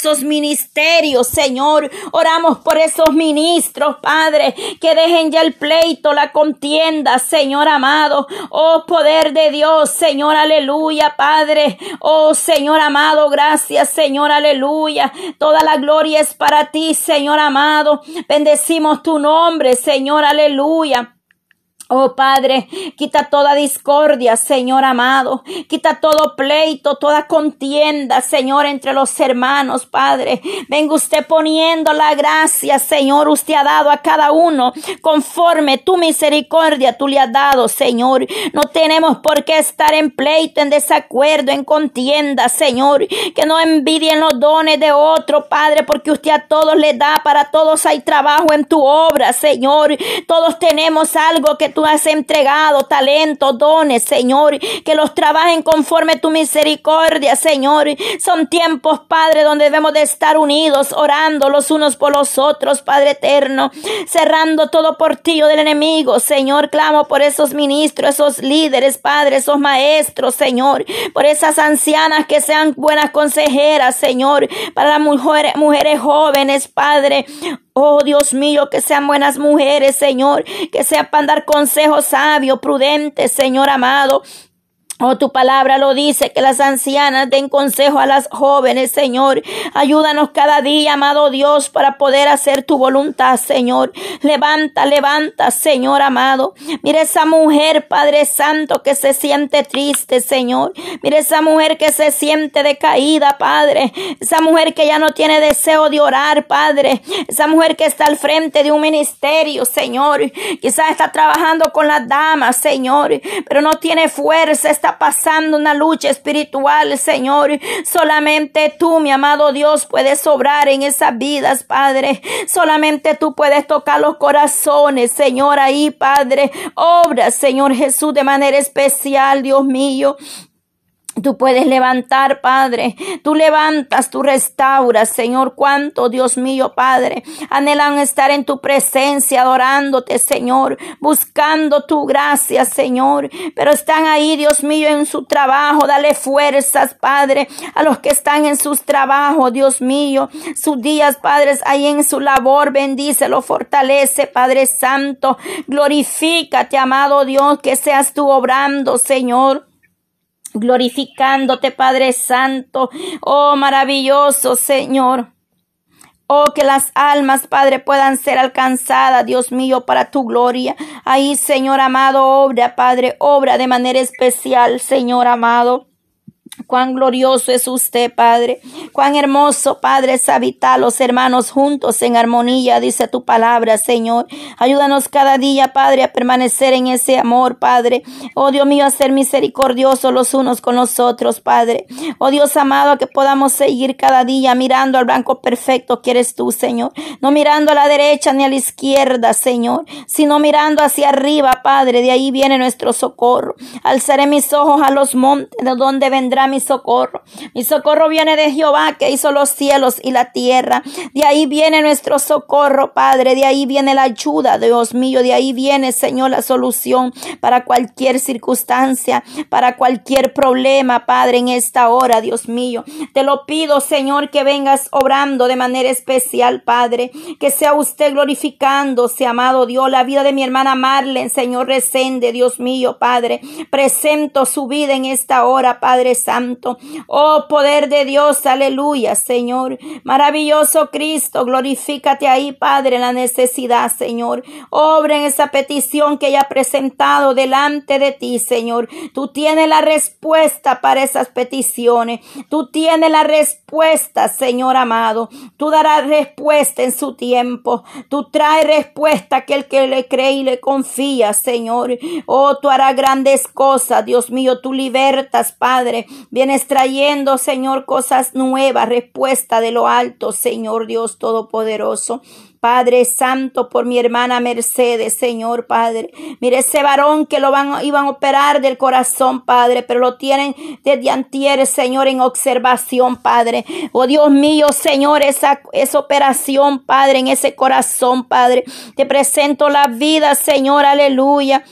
esos ministerios, Señor. Oramos por esos ministros, Padre, que dejen ya el pleito, la contienda, Señor amado. Oh, poder de Dios, Señor, aleluya, Padre. Oh, Señor amado, gracias, Señor, aleluya. Toda la gloria es para ti, Señor amado. Bendecimos tu nombre, Señor, aleluya. Oh Padre, quita toda discordia, Señor amado. Quita todo pleito, toda contienda, Señor, entre los hermanos, Padre. Venga usted poniendo la gracia, Señor, usted ha dado a cada uno conforme tu misericordia tú le has dado, Señor. No tenemos por qué estar en pleito, en desacuerdo, en contienda, Señor. Que no envidien los dones de otro, Padre, porque usted a todos le da, para todos hay trabajo en tu obra, Señor. Todos tenemos algo que tú has entregado, talentos, dones, Señor, que los trabajen conforme tu misericordia, Señor. Son tiempos, Padre, donde debemos de estar unidos, orando los unos por los otros, Padre eterno, cerrando todo portillo del enemigo, Señor. Clamo por esos ministros, esos líderes, Padre, esos maestros, Señor, por esas ancianas que sean buenas consejeras, Señor, para las mujeres, mujeres jóvenes, Padre. Oh Dios mío, que sean buenas mujeres, Señor, que sepan dar consejos sabios, prudentes, Señor amado. Oh, tu palabra lo dice, que las ancianas den consejo a las jóvenes, Señor. Ayúdanos cada día, amado Dios, para poder hacer tu voluntad, Señor. Levanta, levanta, Señor amado. Mira esa mujer, Padre Santo, que se siente triste, Señor. Mira esa mujer que se siente decaída, Padre. Esa mujer que ya no tiene deseo de orar, Padre. Esa mujer que está al frente de un ministerio, Señor. Quizás está trabajando con las damas, Señor, pero no tiene fuerza, está pasando una lucha espiritual, Señor. Solamente tú, mi amado Dios, puedes obrar en esas vidas, Padre. Solamente tú puedes tocar los corazones, Señor, ahí, Padre. Obra, Señor Jesús, de manera especial, Dios mío. Tú puedes levantar, Padre. Tú levantas, tú restauras, Señor. Cuánto, Dios mío, Padre. Anhelan estar en tu presencia, adorándote, Señor. Buscando tu gracia, Señor. Pero están ahí, Dios mío, en su trabajo. Dale fuerzas, Padre, a los que están en sus trabajos, Dios mío. Sus días, Padres, ahí en su labor. Bendícelo, fortalece, Padre Santo. Glorifícate, amado Dios, que seas tú obrando, Señor glorificándote, Padre Santo. Oh, maravilloso Señor. Oh, que las almas, Padre, puedan ser alcanzadas, Dios mío, para tu gloria. Ahí, Señor amado, obra, Padre, obra de manera especial, Señor amado. Cuán glorioso es usted, Padre. Cuán hermoso, Padre, es habitar los hermanos juntos en armonía, dice tu palabra, Señor. Ayúdanos cada día, Padre, a permanecer en ese amor, Padre. Oh Dios mío, a ser misericordiosos los unos con los otros, Padre. Oh Dios amado, que podamos seguir cada día mirando al blanco perfecto que eres tú, Señor. No mirando a la derecha ni a la izquierda, Señor, sino mirando hacia arriba, Padre. De ahí viene nuestro socorro. Alzaré mis ojos a los montes, de donde vendrá mi socorro. Mi socorro viene de Jehová que hizo los cielos y la tierra. De ahí viene nuestro socorro, Padre. De ahí viene la ayuda, Dios mío. De ahí viene, Señor, la solución para cualquier circunstancia, para cualquier problema, Padre, en esta hora, Dios mío. Te lo pido, Señor, que vengas obrando de manera especial, Padre. Que sea usted glorificándose, amado Dios, la vida de mi hermana Marlen, Señor, resende, Dios mío, Padre. Presento su vida en esta hora, Padre Santo. Oh, poder de Dios, aleluya, Señor. Maravilloso Cristo, glorifícate ahí, Padre, en la necesidad, Señor. Obra en esa petición que haya presentado delante de ti, Señor. Tú tienes la respuesta para esas peticiones. Tú tienes la respuesta, Señor amado. Tú darás respuesta en su tiempo. Tú traes respuesta a aquel que le cree y le confía, Señor. Oh, tú harás grandes cosas, Dios mío. Tú libertas, Padre. Vienes trayendo, Señor, cosas nuevas, respuesta de lo alto, Señor Dios Todopoderoso. Padre Santo, por mi hermana Mercedes, Señor Padre. Mire ese varón que lo van, iban a operar del corazón, Padre, pero lo tienen desde antier, Señor, en observación, Padre. Oh Dios mío, Señor, esa, esa operación, Padre, en ese corazón, Padre. Te presento la vida, Señor, aleluya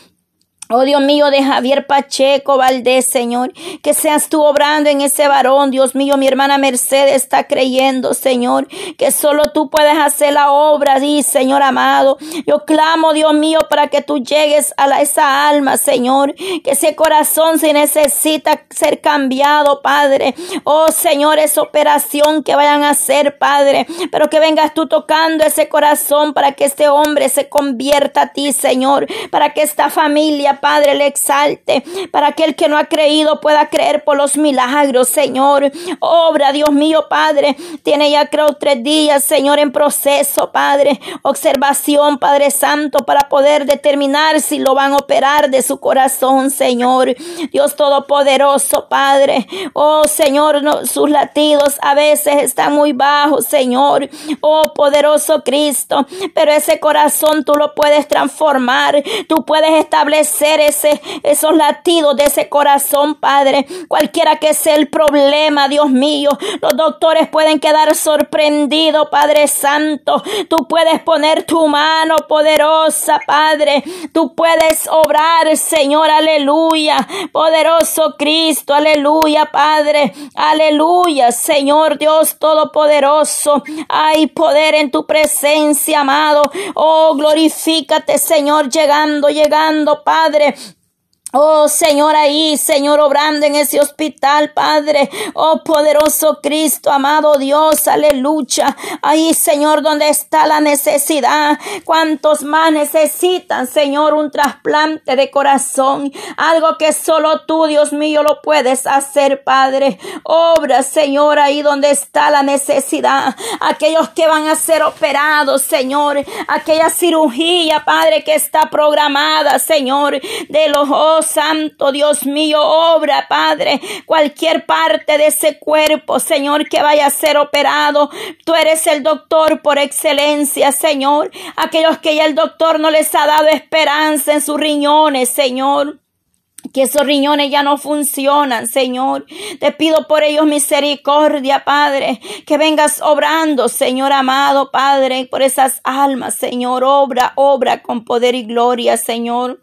Oh Dios mío, de Javier Pacheco Valdés, Señor, que seas tú obrando en ese varón, Dios mío, mi hermana Mercedes está creyendo, Señor, que solo tú puedes hacer la obra, y Señor amado. Yo clamo, Dios mío, para que tú llegues a esa alma, Señor, que ese corazón se necesita ser cambiado, Padre. Oh Señor, esa operación que vayan a hacer, Padre, pero que vengas tú tocando ese corazón para que este hombre se convierta a ti, Señor, para que esta familia, Padre, le exalte, para que el que no ha creído pueda creer por los milagros, Señor. Obra, Dios mío, Padre. Tiene ya creo tres días, Señor, en proceso, Padre. Observación, Padre Santo, para poder determinar si lo van a operar de su corazón, Señor. Dios Todopoderoso, Padre. Oh, Señor, sus latidos a veces están muy bajos, Señor. Oh, poderoso Cristo. Pero ese corazón tú lo puedes transformar. Tú puedes establecer ese, esos latidos de ese corazón, Padre. Cualquiera que sea el problema, Dios mío, los doctores pueden quedar sorprendidos, Padre Santo. Tú puedes poner tu mano poderosa, Padre. Tú puedes obrar, Señor, aleluya. Poderoso Cristo, aleluya, Padre. Aleluya, Señor Dios Todopoderoso. Hay poder en tu presencia, amado. Oh, glorifícate, Señor, llegando, llegando, Padre. ಆದರೆ Oh Señor, ahí, Señor, obrando en ese hospital, Padre. Oh poderoso Cristo, amado Dios, aleluya. Ahí, Señor, donde está la necesidad. ¿Cuántos más necesitan, Señor, un trasplante de corazón? Algo que solo tú, Dios mío, lo puedes hacer, Padre. Obra, Señor, ahí donde está la necesidad. Aquellos que van a ser operados, Señor. Aquella cirugía, Padre, que está programada, Señor, de los ojos santo, Dios mío, obra, Padre, cualquier parte de ese cuerpo, Señor, que vaya a ser operado. Tú eres el doctor por excelencia, Señor. Aquellos que ya el doctor no les ha dado esperanza en sus riñones, Señor que esos riñones ya no funcionan, Señor. Te pido por ellos misericordia, Padre, que vengas obrando, Señor amado, Padre, por esas almas, Señor. Obra, obra con poder y gloria, Señor.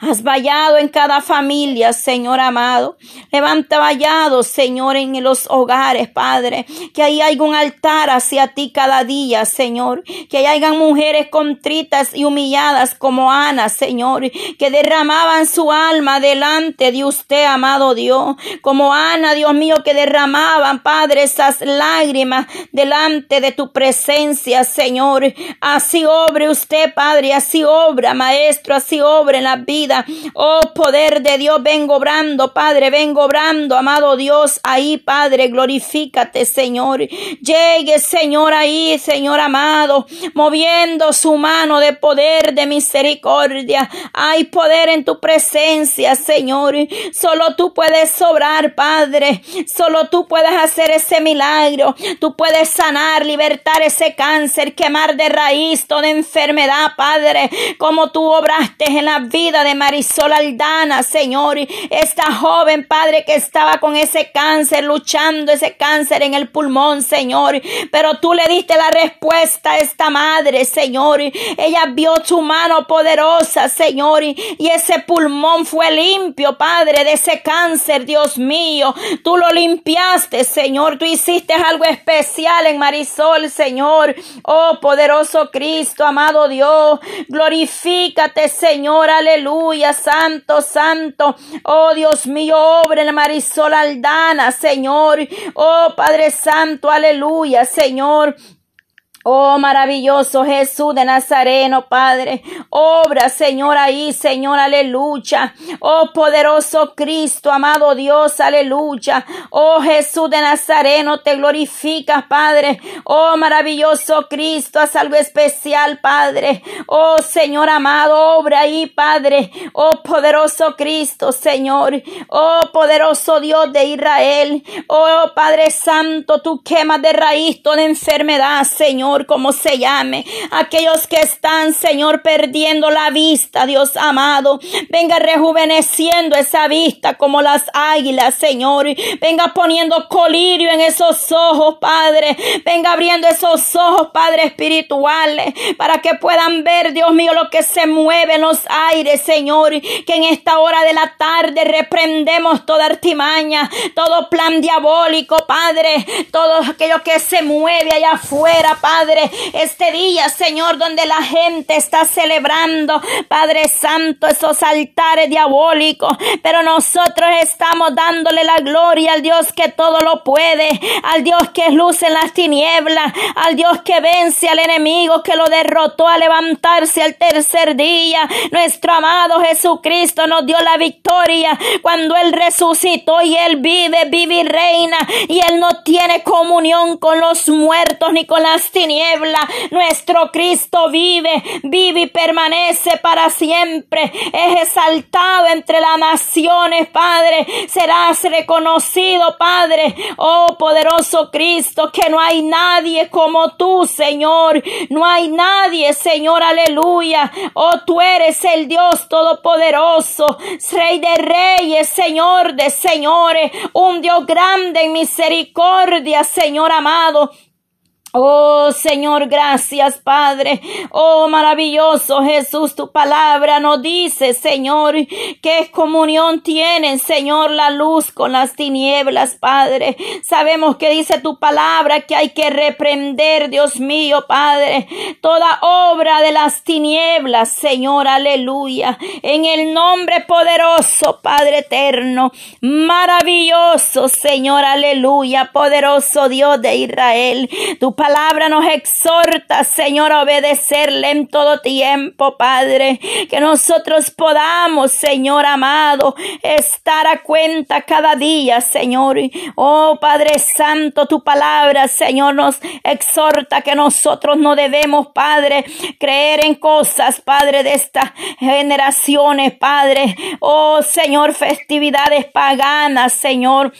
Has vallado en cada familia, Señor amado. Levanta vallado, Señor, en los hogares, Padre. Que ahí haya un altar hacia ti cada día, Señor. Que ahí hayan mujeres contritas y humilladas como Ana, Señor. Que derramaban su alma delante de usted, amado Dios. Como Ana, Dios mío, que derramaban, Padre, esas lágrimas delante de tu presencia, Señor. Así obre usted, Padre. Así obra, Maestro. Así obra en la vida. Oh, poder de Dios, vengo obrando, Padre, vengo obrando, amado Dios, ahí, Padre, glorifícate, Señor. Llegue, Señor, ahí, Señor amado, moviendo su mano de poder, de misericordia. Hay poder en tu presencia, Señor. Solo tú puedes sobrar, Padre. Solo tú puedes hacer ese milagro. Tú puedes sanar, libertar ese cáncer, quemar de raíz toda enfermedad, Padre, como tú obraste en la vida de Marisol Aldana, Señor. Esta joven, Padre, que estaba con ese cáncer, luchando ese cáncer en el pulmón, Señor. Pero tú le diste la respuesta a esta madre, Señor. Ella vio tu mano poderosa, Señor. Y ese pulmón fue limpio, Padre, de ese cáncer, Dios mío. Tú lo limpiaste, Señor. Tú hiciste algo especial en Marisol, Señor. Oh, poderoso Cristo, amado Dios. Glorifícate, Señor. Aleluya aleluya, santo, santo. Oh Dios mío, obra en Marisol Aldana, Señor. Oh Padre Santo, aleluya, Señor. Oh, maravilloso Jesús de Nazareno, Padre. Obra, Señor, ahí, Señor, aleluya. Oh, poderoso Cristo, amado Dios, aleluya. Oh, Jesús de Nazareno, te glorificas, Padre. Oh, maravilloso Cristo, a salvo especial, Padre. Oh, Señor amado, obra ahí, Padre. Oh, poderoso Cristo, Señor. Oh, poderoso Dios de Israel. Oh, Padre Santo, tú quemas de raíz toda enfermedad, Señor. Como se llame. Aquellos que están, Señor, perdiendo la vista, Dios amado. Venga rejuveneciendo esa vista como las águilas, Señor. Venga poniendo colirio en esos ojos, Padre. Venga abriendo esos ojos, Padre, espirituales, para que puedan ver, Dios mío, lo que se mueve en los aires, Señor. Que en esta hora de la tarde reprendemos toda artimaña, todo plan diabólico, Padre. Todo aquello que se mueve allá afuera, Padre. Este día, Señor, donde la gente está celebrando, Padre Santo, esos altares diabólicos. Pero nosotros estamos dándole la gloria al Dios que todo lo puede, al Dios que es luz en las tinieblas, al Dios que vence al enemigo, que lo derrotó a levantarse al tercer día. Nuestro amado Jesucristo nos dio la victoria cuando Él resucitó y Él vive, vive y reina y Él no tiene comunión con los muertos ni con las tinieblas. Nuestro Cristo vive, vive y permanece para siempre. Es exaltado entre las naciones, Padre. Serás reconocido, Padre. Oh poderoso Cristo, que no hay nadie como tú, Señor. No hay nadie, Señor, aleluya. Oh, tú eres el Dios todopoderoso, Rey de reyes, Señor de señores, un Dios grande en misericordia, Señor amado. Oh Señor, gracias Padre. Oh maravilloso Jesús, tu palabra nos dice, Señor, qué comunión tienen, Señor, la luz con las tinieblas, Padre. Sabemos que dice tu palabra que hay que reprender, Dios mío, Padre, toda obra de las tinieblas, Señor, aleluya. En el nombre poderoso, Padre eterno, maravilloso, Señor, aleluya, poderoso Dios de Israel. Tu palabra nos exhorta, Señor, a obedecerle en todo tiempo, Padre. Que nosotros podamos, Señor amado, estar a cuenta cada día, Señor. Oh, Padre Santo, tu palabra, Señor, nos exhorta que nosotros no debemos, Padre, creer en cosas, Padre, de estas generaciones, Padre. Oh, Señor, festividades paganas, Señor.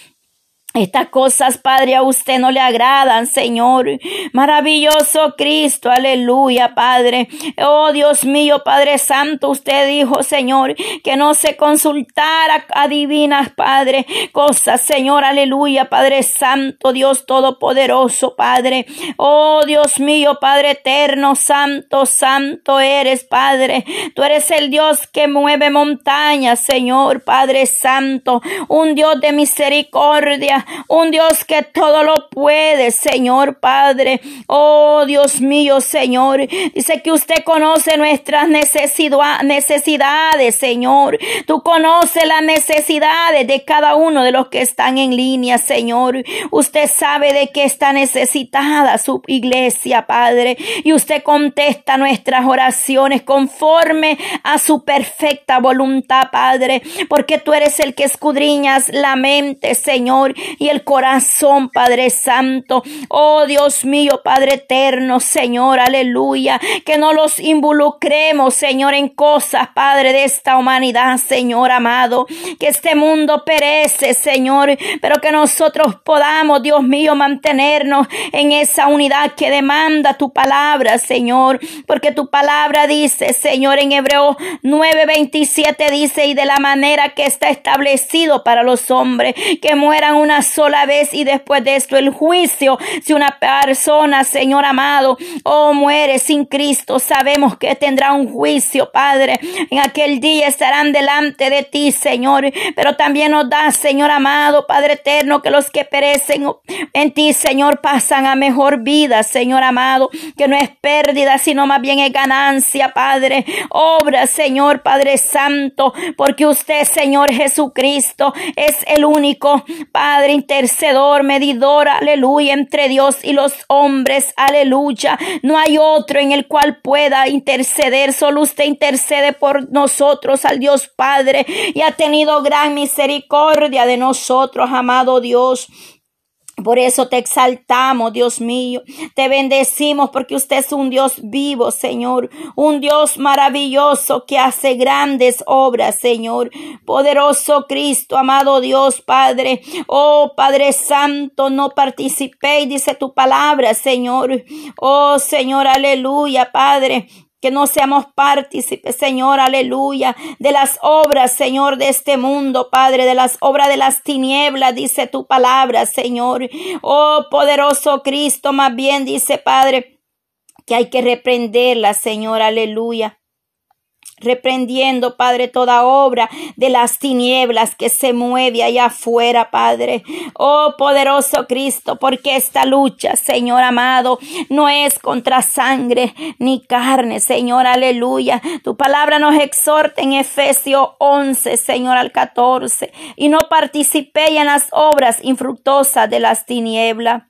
Estas cosas, Padre, a usted no le agradan, Señor. Maravilloso Cristo, aleluya, Padre. Oh Dios mío, Padre Santo, usted dijo, Señor, que no se consultara a divinas, Padre, cosas, Señor, aleluya, Padre Santo, Dios Todopoderoso, Padre. Oh Dios mío, Padre eterno, Santo, Santo eres, Padre. Tú eres el Dios que mueve montañas, Señor, Padre Santo, un Dios de misericordia un Dios que todo lo puede, Señor Padre. Oh Dios mío, Señor. Dice que usted conoce nuestras necesidades, Señor. Tú conoces las necesidades de cada uno de los que están en línea, Señor. Usted sabe de qué está necesitada su iglesia, Padre. Y usted contesta nuestras oraciones conforme a su perfecta voluntad, Padre. Porque tú eres el que escudriñas la mente, Señor y el corazón, Padre Santo. Oh Dios mío, Padre eterno, Señor, aleluya. Que no los involucremos, Señor, en cosas, Padre, de esta humanidad, Señor amado. Que este mundo perece, Señor, pero que nosotros podamos, Dios mío, mantenernos en esa unidad que demanda tu palabra, Señor. Porque tu palabra dice, Señor, en Hebreo 9:27 dice, y de la manera que está establecido para los hombres, que mueran una sola vez y después de esto el juicio. Si una persona, Señor amado, oh muere sin Cristo, sabemos que tendrá un juicio, Padre. En aquel día estarán delante de ti, Señor. Pero también nos da, Señor amado, Padre eterno, que los que perecen en ti, Señor, pasan a mejor vida, Señor amado, que no es pérdida, sino más bien es ganancia, Padre. Obra, Señor, Padre Santo, porque usted, Señor Jesucristo, es el único, Padre intercedor, medidor, aleluya, entre Dios y los hombres, aleluya. No hay otro en el cual pueda interceder, solo usted intercede por nosotros al Dios Padre y ha tenido gran misericordia de nosotros, amado Dios. Por eso te exaltamos, Dios mío. Te bendecimos porque usted es un Dios vivo, Señor. Un Dios maravilloso que hace grandes obras, Señor. Poderoso Cristo, amado Dios, Padre. Oh, Padre Santo, no participéis, dice tu palabra, Señor. Oh, Señor, aleluya, Padre que no seamos partícipes, Señor, aleluya, de las obras, Señor, de este mundo, Padre, de las obras de las tinieblas, dice tu palabra, Señor. Oh, poderoso Cristo, más bien dice, Padre, que hay que reprenderla, Señor, aleluya reprendiendo, Padre, toda obra de las tinieblas que se mueve allá afuera, Padre. Oh, poderoso Cristo, porque esta lucha, Señor amado, no es contra sangre ni carne, Señor, aleluya. Tu palabra nos exhorta en Efesios 11, Señor, al 14, y no participé en las obras infructuosas de las tinieblas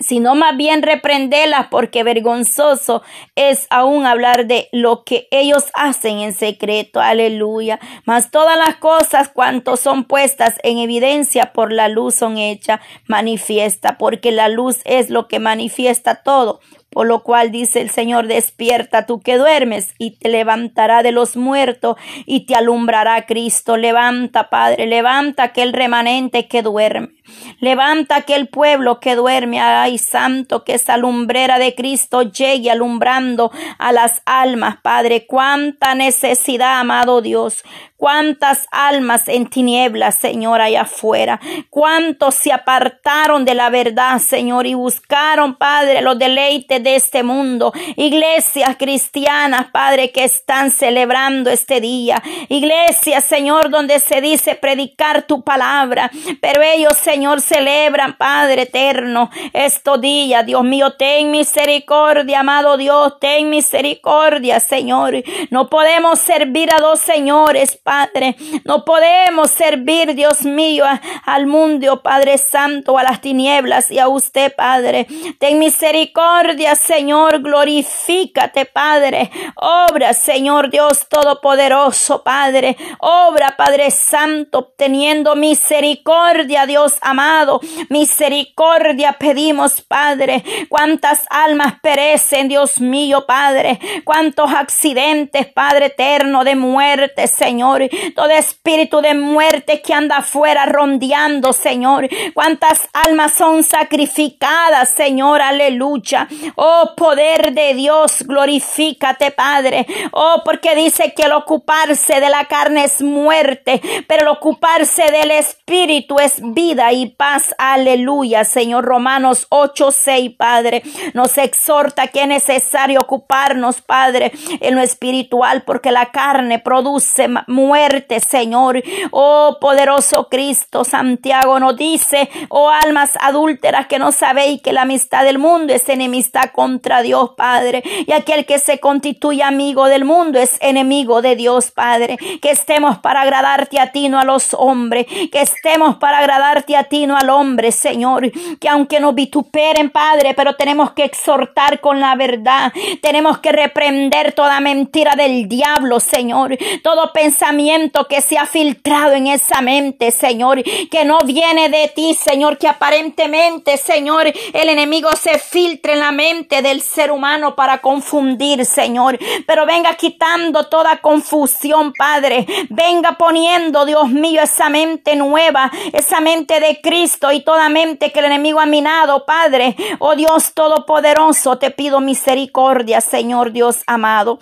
sino más bien reprenderlas porque vergonzoso es aún hablar de lo que ellos hacen en secreto. Aleluya. Mas todas las cosas cuanto son puestas en evidencia por la luz son hechas manifiesta, porque la luz es lo que manifiesta todo. Por lo cual dice el Señor, despierta tú que duermes y te levantará de los muertos y te alumbrará Cristo. Levanta, Padre, levanta aquel remanente que duerme. Levanta aquel pueblo que duerme. Ay, santo, que esa lumbrera de Cristo llegue alumbrando a las almas, Padre. Cuánta necesidad, amado Dios. Cuántas almas en tinieblas, Señor, allá afuera. Cuántos se apartaron de la verdad, Señor, y buscaron, Padre, los deleites de este mundo. Iglesias cristianas, Padre, que están celebrando este día. Iglesias, Señor, donde se dice predicar tu palabra. Pero ellos, Señor, celebran, Padre eterno, estos días. Dios mío, ten misericordia, amado Dios, ten misericordia, Señor. No podemos servir a dos señores, Padre. No podemos servir, Dios mío, al mundo, Padre Santo, a las tinieblas y a usted, Padre. Ten misericordia, Señor, glorifícate, Padre. Obra, Señor Dios Todopoderoso, Padre. Obra, Padre Santo, obteniendo misericordia, Dios amado. Misericordia pedimos, Padre. Cuántas almas perecen, Dios mío, Padre. Cuántos accidentes, Padre eterno, de muerte, Señor. Todo espíritu de muerte que anda afuera rondeando, Señor. Cuántas almas son sacrificadas, Señor. Aleluya. Oh, poder de Dios, glorifícate, Padre. Oh, porque dice que el ocuparse de la carne es muerte, pero el ocuparse del espíritu es vida y paz. Aleluya, Señor. Romanos 8, 6, Padre. Nos exhorta que es necesario ocuparnos, Padre, en lo espiritual, porque la carne produce muerte Señor. Oh poderoso Cristo, Santiago nos dice, oh almas adúlteras que no sabéis que la amistad del mundo es enemistad contra Dios, Padre. Y aquel que se constituye amigo del mundo es enemigo de Dios, Padre. Que estemos para agradarte a ti, no a los hombres. Que estemos para agradarte a ti, no al hombre, Señor. Que aunque nos vituperen, Padre, pero tenemos que exhortar con la verdad. Tenemos que reprender toda mentira del diablo, Señor. Todo pensamiento que se ha filtrado en esa mente, Señor, que no viene de ti, Señor, que aparentemente, Señor, el enemigo se filtre en la mente del ser humano para confundir, Señor. Pero venga quitando toda confusión, Padre. Venga poniendo, Dios mío, esa mente nueva, esa mente de Cristo y toda mente que el enemigo ha minado, Padre. Oh Dios Todopoderoso, te pido misericordia, Señor Dios amado.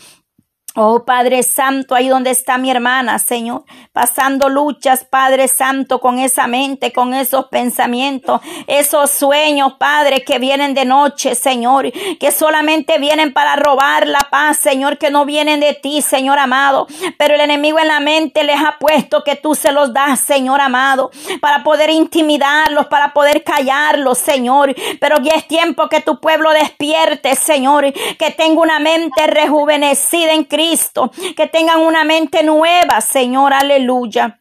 Oh Padre Santo, ahí donde está mi hermana, Señor, pasando luchas, Padre Santo, con esa mente, con esos pensamientos, esos sueños, Padre, que vienen de noche, Señor, que solamente vienen para robar la paz, Señor, que no vienen de ti, Señor amado, pero el enemigo en la mente les ha puesto que tú se los das, Señor amado, para poder intimidarlos, para poder callarlos, Señor, pero ya es tiempo que tu pueblo despierte, Señor, que tenga una mente rejuvenecida en Cristo que tengan una mente nueva, Señor, aleluya.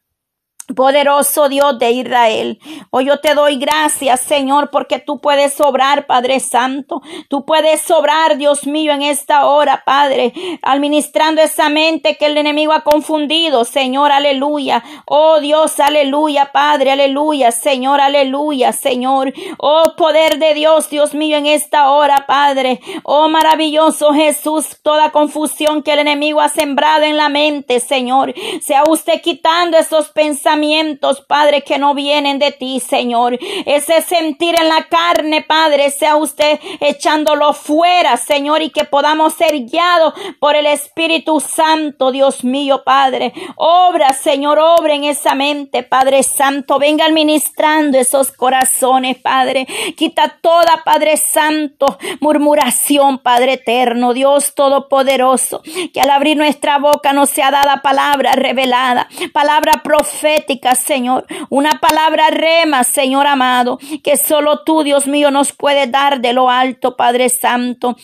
Poderoso Dios de Israel. Hoy yo te doy gracias, Señor, porque tú puedes sobrar, Padre Santo. Tú puedes sobrar, Dios mío, en esta hora, Padre, administrando esa mente que el enemigo ha confundido, Señor, aleluya. Oh Dios, aleluya, Padre, aleluya, Señor, aleluya, Señor. Oh poder de Dios, Dios mío, en esta hora, Padre. Oh maravilloso Jesús, toda confusión que el enemigo ha sembrado en la mente, Señor. Sea usted quitando esos pensamientos Padre, que no vienen de ti, Señor. Ese sentir en la carne, Padre, sea usted echándolo fuera, Señor, y que podamos ser guiados por el Espíritu Santo, Dios mío, Padre. Obra, Señor, obra en esa mente, Padre Santo. Venga administrando esos corazones, Padre. Quita toda, Padre Santo, murmuración, Padre eterno, Dios todopoderoso. Que al abrir nuestra boca no sea dada palabra revelada, palabra profética Señor. Una palabra rema, Señor amado, que solo tú, Dios mío, nos puede dar de lo alto, Padre Santo.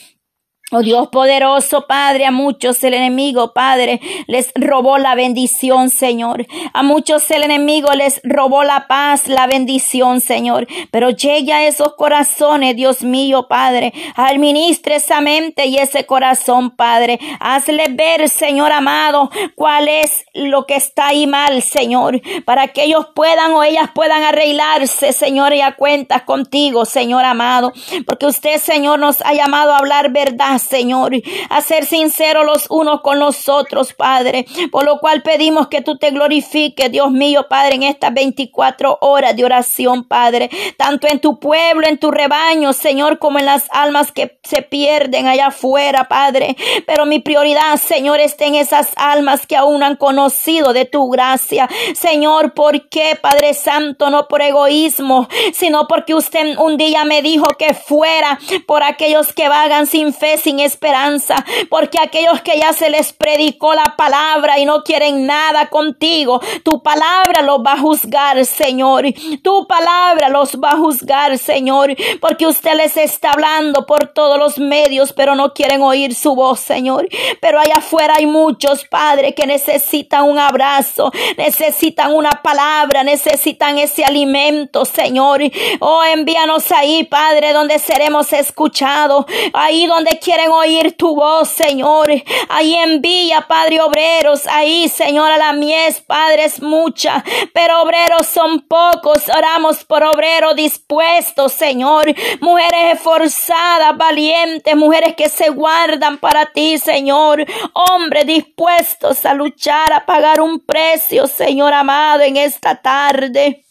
Oh Dios poderoso, Padre, a muchos el enemigo, Padre, les robó la bendición, Señor. A muchos el enemigo les robó la paz, la bendición, Señor. Pero llegue a esos corazones, Dios mío, Padre. Administre esa mente y ese corazón, Padre. Hazle ver, Señor amado, cuál es lo que está ahí mal, Señor. Para que ellos puedan o ellas puedan arreglarse, Señor, y a cuentas contigo, Señor amado. Porque usted, Señor, nos ha llamado a hablar verdad Señor, a ser sinceros los unos con los otros, Padre. Por lo cual pedimos que tú te glorifiques, Dios mío, Padre, en estas 24 horas de oración, Padre. Tanto en tu pueblo, en tu rebaño, Señor, como en las almas que se pierden allá afuera, Padre. Pero mi prioridad, Señor, está en esas almas que aún han conocido de tu gracia. Señor, ¿por qué, Padre Santo? No por egoísmo, sino porque usted un día me dijo que fuera por aquellos que vagan sin fe, sin esperanza, porque aquellos que ya se les predicó la palabra y no quieren nada contigo, tu palabra los va a juzgar, Señor. Tu palabra los va a juzgar, Señor, porque usted les está hablando por todos los medios, pero no quieren oír su voz, Señor. Pero allá afuera hay muchos, padres que necesitan un abrazo, necesitan una palabra, necesitan ese alimento, Señor. Oh, envíanos ahí, Padre, donde seremos escuchados, ahí donde quieren oír tu voz, Señor. Ahí envía, Padre, obreros. Ahí, Señor, a la mies, Padre, es mucha, pero obreros son pocos. Oramos por obreros dispuestos, Señor. Mujeres esforzadas, valientes, mujeres que se guardan para ti, Señor. Hombres dispuestos a luchar, a pagar un precio, Señor amado, en esta tarde.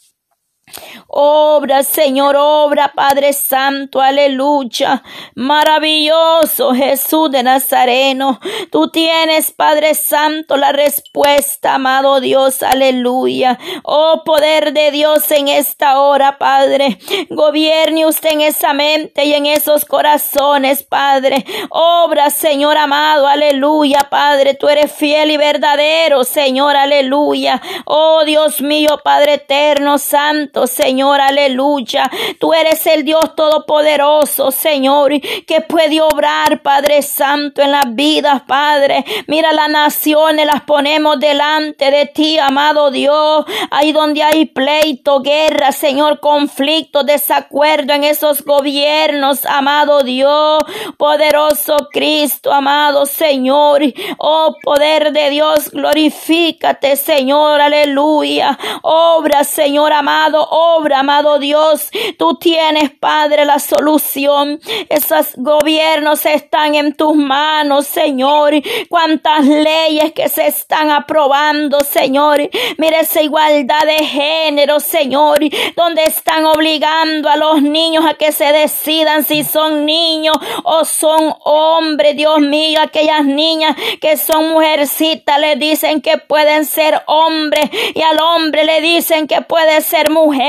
Obra, Señor, obra, Padre Santo, aleluya. Maravilloso Jesús de Nazareno. Tú tienes, Padre Santo, la respuesta, amado Dios, aleluya. Oh, poder de Dios en esta hora, Padre. Gobierne usted en esa mente y en esos corazones, Padre. Obra, Señor amado, aleluya, Padre. Tú eres fiel y verdadero, Señor, aleluya. Oh, Dios mío, Padre eterno, santo. Señor, aleluya. Tú eres el Dios todopoderoso, Señor, que puede obrar, Padre Santo, en las vidas, Padre. Mira las naciones, las ponemos delante de ti, amado Dios. Ahí donde hay pleito, guerra, Señor, conflicto, desacuerdo en esos gobiernos, amado Dios, poderoso Cristo, amado Señor. Oh, poder de Dios, glorifícate, Señor, aleluya. Obra, Señor amado, obra, amado Dios. Tú tienes, Padre, la solución. Esos gobiernos están en tus manos, Señor. Cuántas leyes que se están aprobando, Señor. Mira esa igualdad de género, Señor, donde están obligando a los niños a que se decidan si son niños o son hombres, Dios mío, aquellas niñas que son mujercitas le dicen que pueden ser hombres y al hombre le dicen que puede ser mujer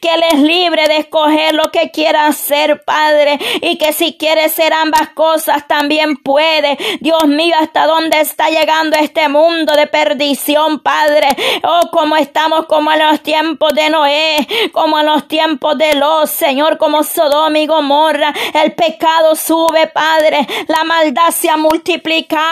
que Él es libre de escoger lo que quiera ser, Padre, y que si quiere ser ambas cosas también puede. Dios mío, hasta dónde está llegando este mundo de perdición, Padre. Oh, como estamos como en los tiempos de Noé, como en los tiempos de los, Señor, como Sodoma y Gomorra. El pecado sube, Padre. La maldad se ha multiplicado